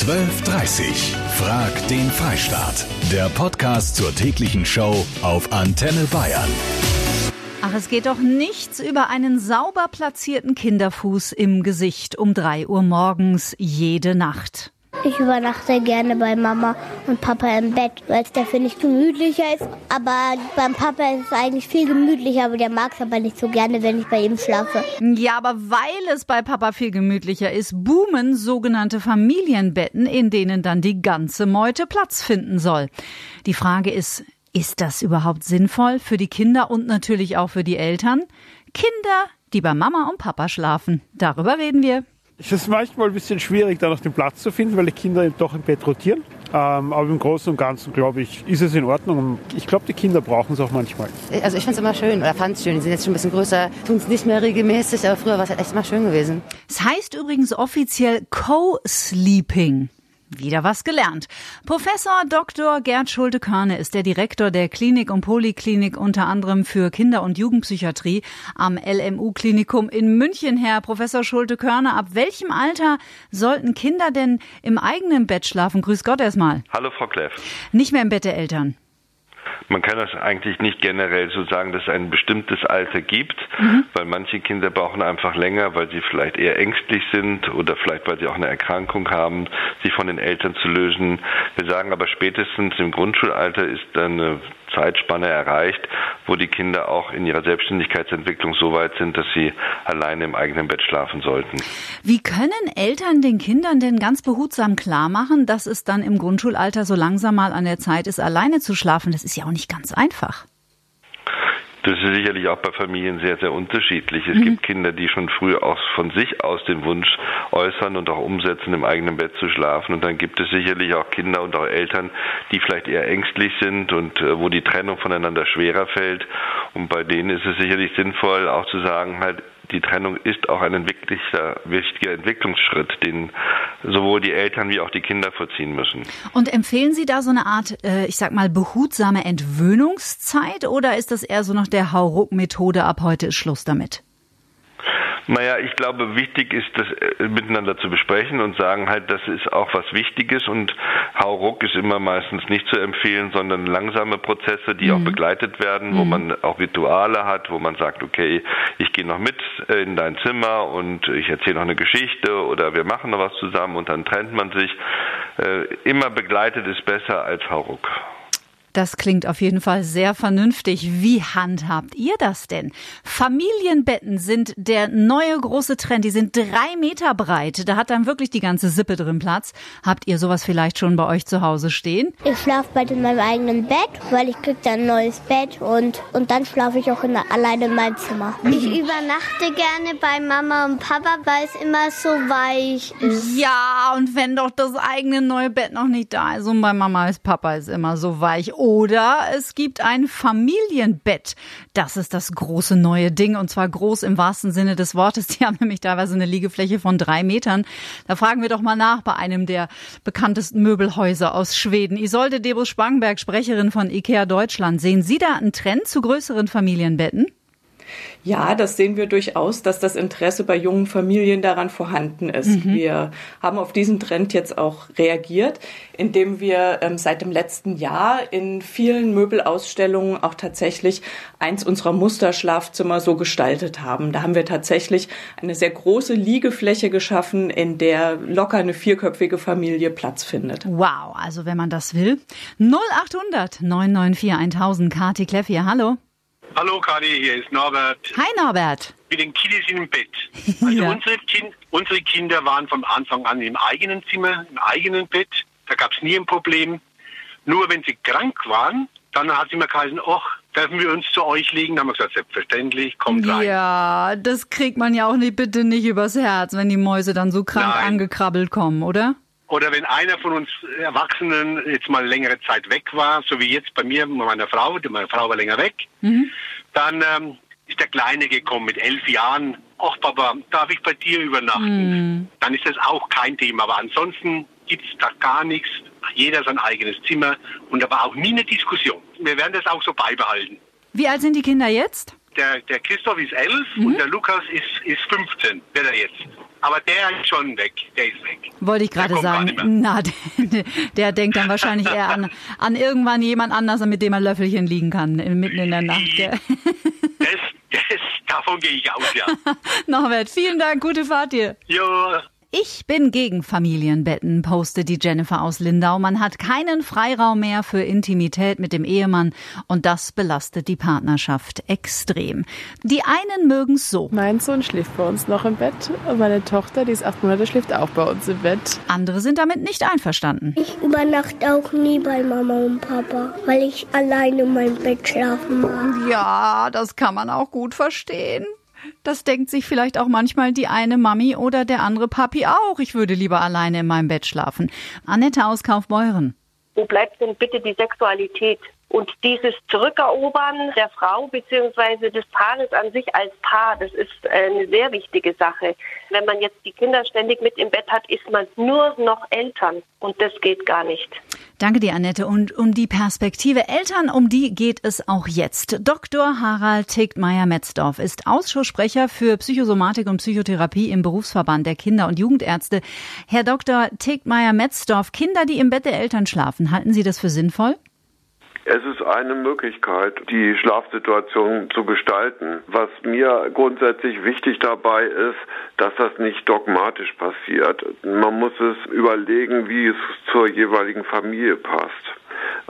1230. Frag den Freistaat. Der Podcast zur täglichen Show auf Antenne Bayern. Ach, es geht doch nichts über einen sauber platzierten Kinderfuß im Gesicht um 3 Uhr morgens jede Nacht. Ich übernachte gerne bei Mama und Papa im Bett, weil es dafür nicht gemütlicher ist. Aber beim Papa ist es eigentlich viel gemütlicher, aber der mag es aber nicht so gerne, wenn ich bei ihm schlafe. Ja, aber weil es bei Papa viel gemütlicher ist, boomen sogenannte Familienbetten, in denen dann die ganze Meute Platz finden soll. Die Frage ist, ist das überhaupt sinnvoll für die Kinder und natürlich auch für die Eltern? Kinder, die bei Mama und Papa schlafen. Darüber reden wir. Es ist manchmal ein bisschen schwierig, da noch den Platz zu finden, weil die Kinder doch im Bett rotieren. Ähm, aber im Großen und Ganzen, glaube ich, ist es in Ordnung. Ich glaube, die Kinder brauchen es auch manchmal. Also ich finde es immer schön oder fand es schön. Die sind jetzt schon ein bisschen größer, tun es nicht mehr regelmäßig, aber früher war es halt echt immer schön gewesen. Es heißt übrigens offiziell Co-Sleeping. Wieder was gelernt. Professor Dr. Gerd Schulte-Körne ist der Direktor der Klinik und Poliklinik unter anderem für Kinder- und Jugendpsychiatrie am LMU-Klinikum in München. Herr Professor Schulte-Körne, ab welchem Alter sollten Kinder denn im eigenen Bett schlafen? Grüß Gott erstmal. Hallo, Frau Kleff. Nicht mehr im Bett der Eltern. Man kann das eigentlich nicht generell so sagen, dass es ein bestimmtes Alter gibt, mhm. weil manche Kinder brauchen einfach länger, weil sie vielleicht eher ängstlich sind oder vielleicht weil sie auch eine Erkrankung haben, sich von den Eltern zu lösen. Wir sagen aber spätestens im Grundschulalter ist eine Zeitspanne erreicht, wo die Kinder auch in ihrer Selbstständigkeitsentwicklung so weit sind, dass sie alleine im eigenen Bett schlafen sollten. Wie können Eltern den Kindern denn ganz behutsam klar machen, dass es dann im Grundschulalter so langsam mal an der Zeit ist, alleine zu schlafen? Das ist ja auch nicht ganz einfach. Das ist sicherlich auch bei Familien sehr, sehr unterschiedlich. Es mhm. gibt Kinder, die schon früh auch von sich aus den Wunsch äußern und auch umsetzen, im eigenen Bett zu schlafen. Und dann gibt es sicherlich auch Kinder und auch Eltern, die vielleicht eher ängstlich sind und äh, wo die Trennung voneinander schwerer fällt. Und bei denen ist es sicherlich sinnvoll, auch zu sagen, halt, die Trennung ist auch ein wichtiger, wichtiger Entwicklungsschritt, den sowohl die Eltern wie auch die Kinder vollziehen müssen. Und empfehlen Sie da so eine Art, äh, ich sag mal, behutsame Entwöhnungszeit oder ist das eher so nach der Hauruck-Methode, ab heute ist Schluss damit? Naja, ich glaube, wichtig ist, das äh, miteinander zu besprechen und sagen halt, das ist auch was Wichtiges und Hauruck ist immer meistens nicht zu empfehlen, sondern langsame Prozesse, die mhm. auch begleitet werden, wo mhm. man auch Rituale hat, wo man sagt, okay, ich gehe noch mit äh, in dein Zimmer und ich erzähle noch eine Geschichte oder wir machen noch was zusammen und dann trennt man sich. Äh, immer begleitet ist besser als Hauruck. Das klingt auf jeden Fall sehr vernünftig. Wie handhabt ihr das denn? Familienbetten sind der neue große Trend. Die sind drei Meter breit. Da hat dann wirklich die ganze Sippe drin Platz. Habt ihr sowas vielleicht schon bei euch zu Hause stehen? Ich schlafe bald in meinem eigenen Bett, weil ich krieg dann ein neues Bett und, und dann schlafe ich auch in, alleine in meinem Zimmer. Ich übernachte gerne bei Mama und Papa, weil es immer so weich ist. Ja, und wenn doch das eigene neue Bett noch nicht da ist und bei Mama ist Papa ist immer so weich oder es gibt ein Familienbett. Das ist das große neue Ding und zwar groß im wahrsten Sinne des Wortes. Die haben nämlich teilweise eine Liegefläche von drei Metern. Da fragen wir doch mal nach bei einem der bekanntesten Möbelhäuser aus Schweden. Isolde Debus Spangenberg, Sprecherin von IKEA Deutschland. Sehen Sie da einen Trend zu größeren Familienbetten? Ja, das sehen wir durchaus, dass das Interesse bei jungen Familien daran vorhanden ist. Mhm. Wir haben auf diesen Trend jetzt auch reagiert, indem wir ähm, seit dem letzten Jahr in vielen Möbelausstellungen auch tatsächlich eins unserer Musterschlafzimmer so gestaltet haben. Da haben wir tatsächlich eine sehr große Liegefläche geschaffen, in der locker eine vierköpfige Familie Platz findet. Wow, also wenn man das will. 0800 994 1000 Kati Kleff hier, hallo. Hallo Kadi, hier ist Norbert. Hi Norbert. Mit den Kiddies im Bett. Also ja. unsere, kind, unsere Kinder waren von Anfang an im eigenen Zimmer, im eigenen Bett. Da gab es nie ein Problem. Nur wenn sie krank waren, dann hat sie immer geheißen, ach, dürfen wir uns zu euch legen? Dann haben wir gesagt, selbstverständlich, kommt rein. Ja, das kriegt man ja auch nicht, bitte nicht übers Herz, wenn die Mäuse dann so krank Nein. angekrabbelt kommen, oder? Oder wenn einer von uns Erwachsenen jetzt mal längere Zeit weg war, so wie jetzt bei mir, meiner Frau, meine Frau war länger weg, mhm. dann ähm, ist der Kleine gekommen mit elf Jahren. Ach Papa, darf ich bei dir übernachten? Mhm. Dann ist das auch kein Thema. Aber ansonsten gibt es da gar nichts. Jeder sein eigenes Zimmer und aber auch nie eine Diskussion. Wir werden das auch so beibehalten. Wie alt sind die Kinder jetzt? Der, der Christoph ist elf mhm. und der Lukas ist, ist 15, wird er jetzt. Aber der ist schon weg. Der ist weg. Wollte ich gerade sagen. Na, der, der, denkt dann wahrscheinlich eher an, an irgendwann jemand anders, mit dem er Löffelchen liegen kann, mitten in der Nacht. Gell? Das, das, davon gehe ich aus, ja. Norbert, vielen Dank. Gute Fahrt dir. Jo, ich bin gegen Familienbetten, postet die Jennifer aus Lindau. Man hat keinen Freiraum mehr für Intimität mit dem Ehemann und das belastet die Partnerschaft extrem. Die einen mögen's so. Mein Sohn schläft bei uns noch im Bett und meine Tochter, die ist acht Monate, schläft auch bei uns im Bett. Andere sind damit nicht einverstanden. Ich übernachte auch nie bei Mama und Papa, weil ich alleine in meinem Bett schlafen mag. Ja, das kann man auch gut verstehen. Das denkt sich vielleicht auch manchmal die eine Mami oder der andere Papi auch. Ich würde lieber alleine in meinem Bett schlafen. Annette aus Kaufbeuren. Wo bleibt denn bitte die Sexualität? Und dieses Zurückerobern der Frau bzw. des Paares an sich als Paar, das ist eine sehr wichtige Sache. Wenn man jetzt die Kinder ständig mit im Bett hat, ist man nur noch Eltern und das geht gar nicht. Danke dir, Annette. Und um die Perspektive Eltern, um die geht es auch jetzt. Dr. Harald Tegtmeier-Metzdorf ist Ausschusssprecher für Psychosomatik und Psychotherapie im Berufsverband der Kinder- und Jugendärzte. Herr Dr. Tegtmeier-Metzdorf, Kinder, die im Bett der Eltern schlafen, halten Sie das für sinnvoll? Es ist eine Möglichkeit, die Schlafsituation zu gestalten. Was mir grundsätzlich wichtig dabei ist, dass das nicht dogmatisch passiert. Man muss es überlegen, wie es zur jeweiligen Familie passt.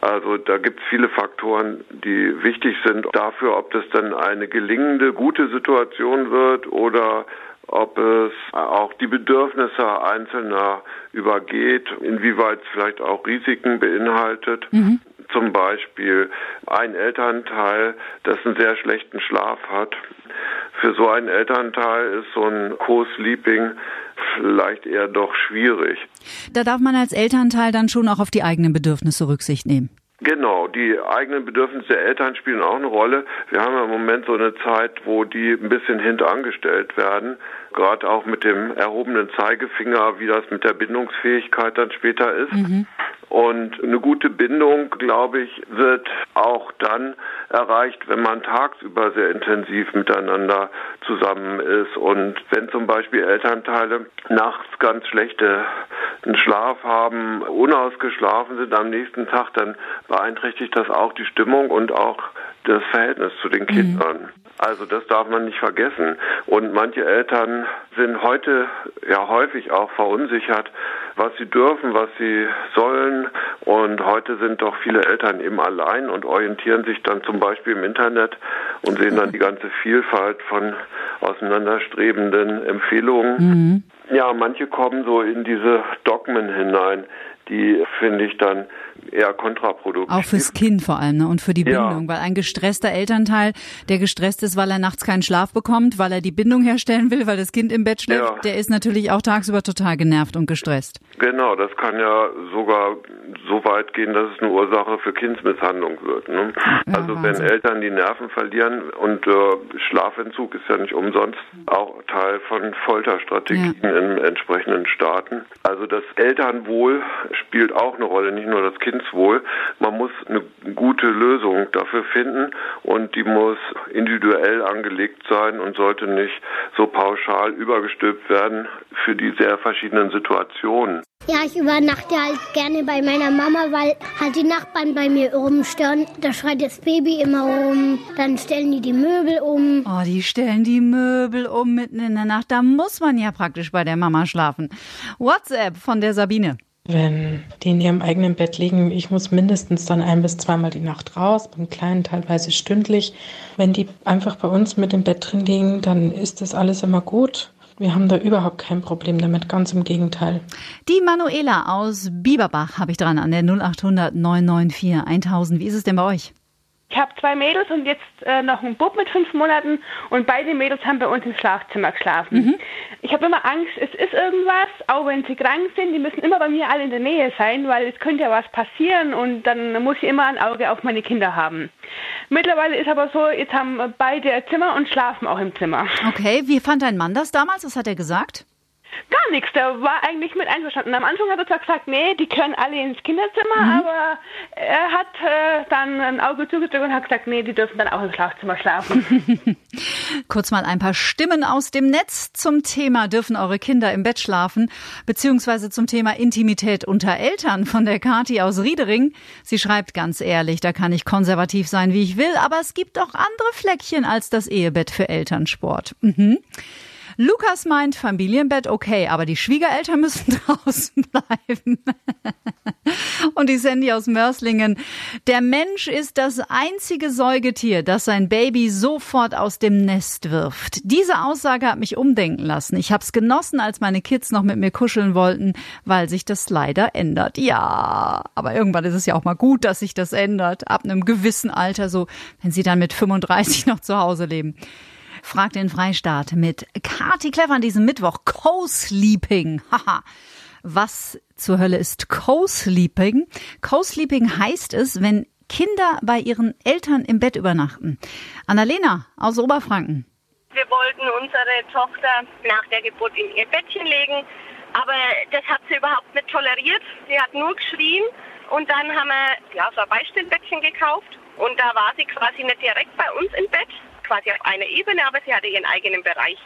Also da gibt es viele Faktoren, die wichtig sind dafür, ob das dann eine gelingende, gute Situation wird oder ob es auch die Bedürfnisse Einzelner übergeht, inwieweit es vielleicht auch Risiken beinhaltet. Mhm zum Beispiel ein Elternteil, das einen sehr schlechten Schlaf hat. Für so einen Elternteil ist so ein Co-Sleeping vielleicht eher doch schwierig. Da darf man als Elternteil dann schon auch auf die eigenen Bedürfnisse Rücksicht nehmen. Genau, die eigenen Bedürfnisse der Eltern spielen auch eine Rolle. Wir haben ja im Moment so eine Zeit, wo die ein bisschen hinterangestellt werden, gerade auch mit dem erhobenen Zeigefinger, wie das mit der Bindungsfähigkeit dann später ist. Mhm. Und eine gute Bindung, glaube ich, wird auch dann erreicht, wenn man tagsüber sehr intensiv miteinander zusammen ist. Und wenn zum Beispiel Elternteile nachts ganz schlechte Schlaf haben, unausgeschlafen sind am nächsten Tag, dann beeinträchtigt das auch die Stimmung und auch das Verhältnis zu den mhm. Kindern. Mhm. Also das darf man nicht vergessen. Und manche Eltern sind heute ja häufig auch verunsichert, was sie dürfen, was sie sollen. Und heute sind doch viele Eltern eben allein und orientieren sich dann zum Beispiel im Internet und sehen dann die ganze Vielfalt von auseinanderstrebenden Empfehlungen. Mhm. Ja, manche kommen so in diese Dogmen hinein, die finde ich dann eher kontraproduktiv. Auch fürs Kind vor allem ne? und für die Bindung, ja. weil ein gestresster Elternteil, der gestresst ist, weil er nachts keinen Schlaf bekommt, weil er die Bindung herstellen will, weil das Kind im Bett schläft, ja. der ist natürlich auch tagsüber total genervt und gestresst. Genau, das kann ja sogar so weit gehen, dass es eine Ursache für Kindsmisshandlung wird. Ne? Ja, also Wahnsinn. wenn Eltern die Nerven verlieren und äh, Schlafentzug ist ja nicht umsonst auch Teil von Folterstrategien in entsprechenden Staaten. Also das Elternwohl spielt auch eine Rolle, nicht nur das Kindswohl. Man muss eine gute Lösung dafür finden und die muss individuell angelegt sein und sollte nicht so pauschal übergestülpt werden für die sehr verschiedenen Situationen. Ja, ich übernachte halt gerne bei meiner Mama, weil halt die Nachbarn bei mir rumstören. Da schreit das Baby immer rum, dann stellen die die Möbel um. Oh, die stellen die Möbel um mitten in der Nacht. Da muss man ja praktisch bei der Mama schlafen. WhatsApp von der Sabine. Wenn die in ihrem eigenen Bett liegen, ich muss mindestens dann ein bis zweimal die Nacht raus, beim Kleinen teilweise stündlich. Wenn die einfach bei uns mit im Bett drin liegen, dann ist das alles immer gut. Wir haben da überhaupt kein Problem damit, ganz im Gegenteil. Die Manuela aus Bieberbach habe ich dran an der 0800 994 1000. Wie ist es denn bei euch? Ich habe zwei Mädels und jetzt äh, noch einen Bub mit fünf Monaten und beide Mädels haben bei uns im Schlafzimmer geschlafen. Mhm. Ich habe immer Angst, es ist irgendwas, auch wenn sie krank sind, die müssen immer bei mir alle in der Nähe sein, weil es könnte ja was passieren und dann muss ich immer ein Auge auf meine Kinder haben. Mittlerweile ist aber so, jetzt haben beide ein Zimmer und schlafen auch im Zimmer. Okay, wie fand dein Mann das damals? Was hat er gesagt? Gar nichts, der war eigentlich mit einverstanden. Am Anfang hat er zwar gesagt, nee, die können alle ins Kinderzimmer, mhm. aber er hat äh, dann ein Auge zugedrückt und hat gesagt, nee, die dürfen dann auch im Schlafzimmer schlafen. Kurz mal ein paar Stimmen aus dem Netz zum Thema, dürfen eure Kinder im Bett schlafen, beziehungsweise zum Thema Intimität unter Eltern von der Kati aus Riedering. Sie schreibt ganz ehrlich, da kann ich konservativ sein, wie ich will, aber es gibt auch andere Fleckchen als das Ehebett für Elternsport. Mhm. Lukas meint Familienbett okay, aber die Schwiegereltern müssen draußen bleiben. Und die Sandy aus Mörslingen. Der Mensch ist das einzige Säugetier, das sein Baby sofort aus dem Nest wirft. Diese Aussage hat mich umdenken lassen. Ich habe es genossen, als meine Kids noch mit mir kuscheln wollten, weil sich das leider ändert. Ja, aber irgendwann ist es ja auch mal gut, dass sich das ändert. Ab einem gewissen Alter, so wenn sie dann mit 35 noch zu Hause leben. Fragt den Freistaat mit Kati Clever an diesem Mittwoch. Co-Sleeping. Haha. Was zur Hölle ist Co-Sleeping? Co-Sleeping heißt es, wenn Kinder bei ihren Eltern im Bett übernachten. Annalena aus Oberfranken. Wir wollten unsere Tochter nach der Geburt in ihr Bettchen legen, aber das hat sie überhaupt nicht toleriert. Sie hat nur geschrien und dann haben wir ja, so ein Beistillbettchen gekauft und da war sie quasi nicht direkt bei uns im Bett, quasi auf einer Ebene, aber sie hatte ihren eigenen Bereich.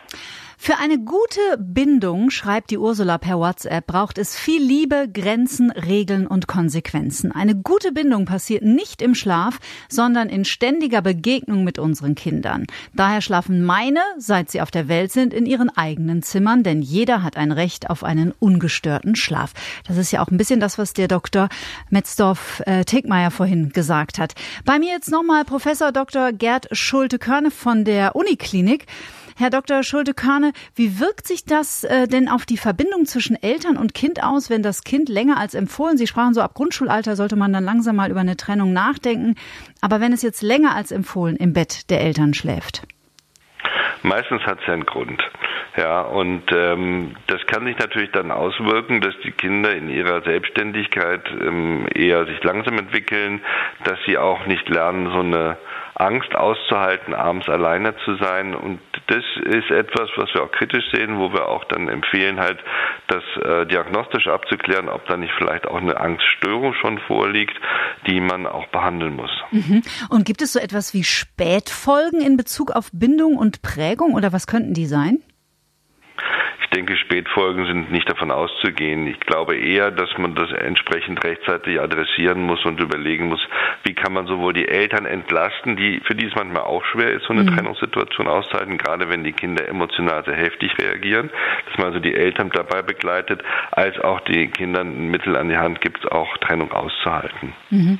Für eine gute Bindung, schreibt die Ursula per WhatsApp, braucht es viel Liebe, Grenzen, Regeln und Konsequenzen. Eine gute Bindung passiert nicht im Schlaf, sondern in ständiger Begegnung mit unseren Kindern. Daher schlafen meine, seit sie auf der Welt sind, in ihren eigenen Zimmern, denn jeder hat ein Recht auf einen ungestörten Schlaf. Das ist ja auch ein bisschen das, was der Dr. Metzdorf-Tegmeier äh, vorhin gesagt hat. Bei mir jetzt nochmal Professor Dr. Gerd Schulte-Körne von der Uniklinik. Herr Dr. Schulte-Körne, wie wirkt sich das äh, denn auf die Verbindung zwischen Eltern und Kind aus, wenn das Kind länger als empfohlen, Sie sprachen so ab Grundschulalter, sollte man dann langsam mal über eine Trennung nachdenken, aber wenn es jetzt länger als empfohlen im Bett der Eltern schläft? Meistens hat es ja einen Grund. Ja, und ähm, das kann sich natürlich dann auswirken, dass die Kinder in ihrer Selbstständigkeit ähm, eher sich langsam entwickeln, dass sie auch nicht lernen, so eine Angst auszuhalten, abends alleine zu sein. Und das ist etwas, was wir auch kritisch sehen, wo wir auch dann empfehlen, halt das äh, diagnostisch abzuklären, ob da nicht vielleicht auch eine Angststörung schon vorliegt, die man auch behandeln muss. Mhm. Und gibt es so etwas wie Spätfolgen in Bezug auf Bindung und Prägung oder was könnten die sein? Denke, Spätfolgen sind nicht davon auszugehen. Ich glaube eher, dass man das entsprechend rechtzeitig adressieren muss und überlegen muss, wie kann man sowohl die Eltern entlasten, die für die es manchmal auch schwer ist, so eine mhm. Trennungssituation auszuhalten, gerade wenn die Kinder emotional sehr heftig reagieren, dass man also die Eltern dabei begleitet, als auch die Kindern Mittel an die Hand gibt, auch Trennung auszuhalten. Mhm.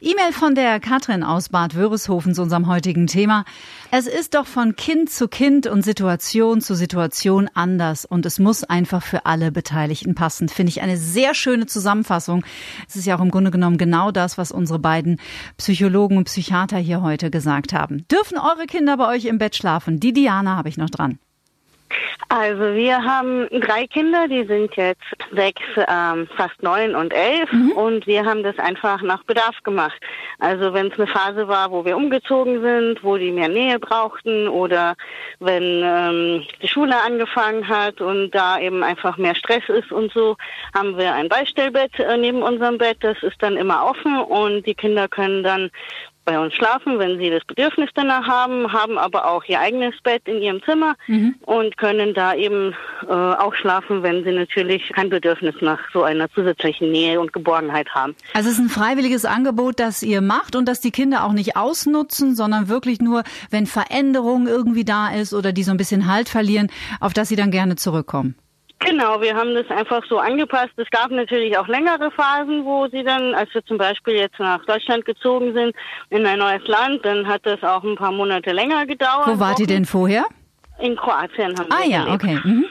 E-Mail von der Katrin aus Bad Wörishofen zu unserem heutigen Thema. Es ist doch von Kind zu Kind und Situation zu Situation anders und es muss einfach für alle Beteiligten passen. Finde ich eine sehr schöne Zusammenfassung. Es ist ja auch im Grunde genommen genau das, was unsere beiden Psychologen und Psychiater hier heute gesagt haben. Dürfen eure Kinder bei euch im Bett schlafen? Die Diana habe ich noch dran. Also wir haben drei Kinder, die sind jetzt sechs, ähm, fast neun und elf mhm. und wir haben das einfach nach Bedarf gemacht. Also wenn es eine Phase war, wo wir umgezogen sind, wo die mehr Nähe brauchten oder wenn ähm, die Schule angefangen hat und da eben einfach mehr Stress ist und so, haben wir ein Beistellbett äh, neben unserem Bett. Das ist dann immer offen und die Kinder können dann bei uns schlafen, wenn sie das Bedürfnis danach haben, haben aber auch ihr eigenes Bett in ihrem Zimmer mhm. und können da eben äh, auch schlafen, wenn sie natürlich kein Bedürfnis nach so einer zusätzlichen Nähe und Geborgenheit haben. Also es ist ein freiwilliges Angebot, das ihr macht und das die Kinder auch nicht ausnutzen, sondern wirklich nur, wenn Veränderung irgendwie da ist oder die so ein bisschen Halt verlieren, auf das sie dann gerne zurückkommen. Genau, wir haben das einfach so angepasst. Es gab natürlich auch längere Phasen, wo sie dann, als wir zum Beispiel jetzt nach Deutschland gezogen sind, in ein neues Land, dann hat das auch ein paar Monate länger gedauert. Wo wart ihr denn vorher? In Kroatien haben ah, wir Ah ja, gelebt. okay. Mhm.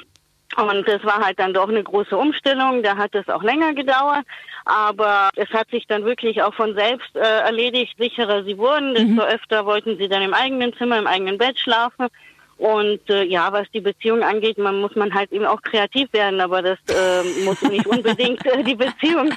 Und das war halt dann doch eine große Umstellung, da hat es auch länger gedauert, aber es hat sich dann wirklich auch von selbst äh, erledigt, sicherer sie wurden, desto mhm. öfter wollten sie dann im eigenen Zimmer, im eigenen Bett schlafen und äh, ja, was die Beziehung angeht, man muss man halt eben auch kreativ werden, aber das äh, muss nicht unbedingt äh, die Beziehung.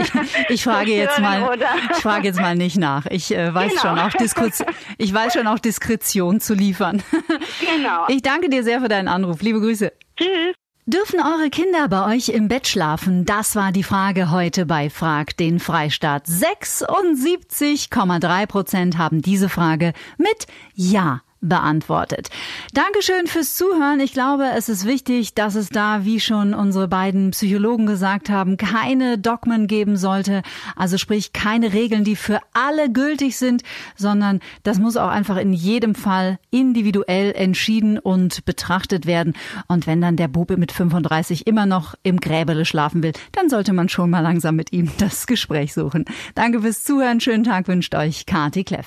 ich, ich frage jetzt mal, oder? ich frage jetzt mal nicht nach. Ich äh, weiß genau. schon auch Diskus ich weiß schon auch Diskretion zu liefern. Genau. Ich danke dir sehr für deinen Anruf. Liebe Grüße. Tschüss. Dürfen eure Kinder bei euch im Bett schlafen? Das war die Frage heute bei Frag den Freistaat. 76,3 Prozent haben diese Frage mit Ja beantwortet. Dankeschön fürs Zuhören. Ich glaube, es ist wichtig, dass es da, wie schon unsere beiden Psychologen gesagt haben, keine Dogmen geben sollte. Also sprich keine Regeln, die für alle gültig sind, sondern das muss auch einfach in jedem Fall individuell entschieden und betrachtet werden. Und wenn dann der Bube mit 35 immer noch im Gräbele schlafen will, dann sollte man schon mal langsam mit ihm das Gespräch suchen. Danke fürs Zuhören. Schönen Tag wünscht euch Kati Kleff.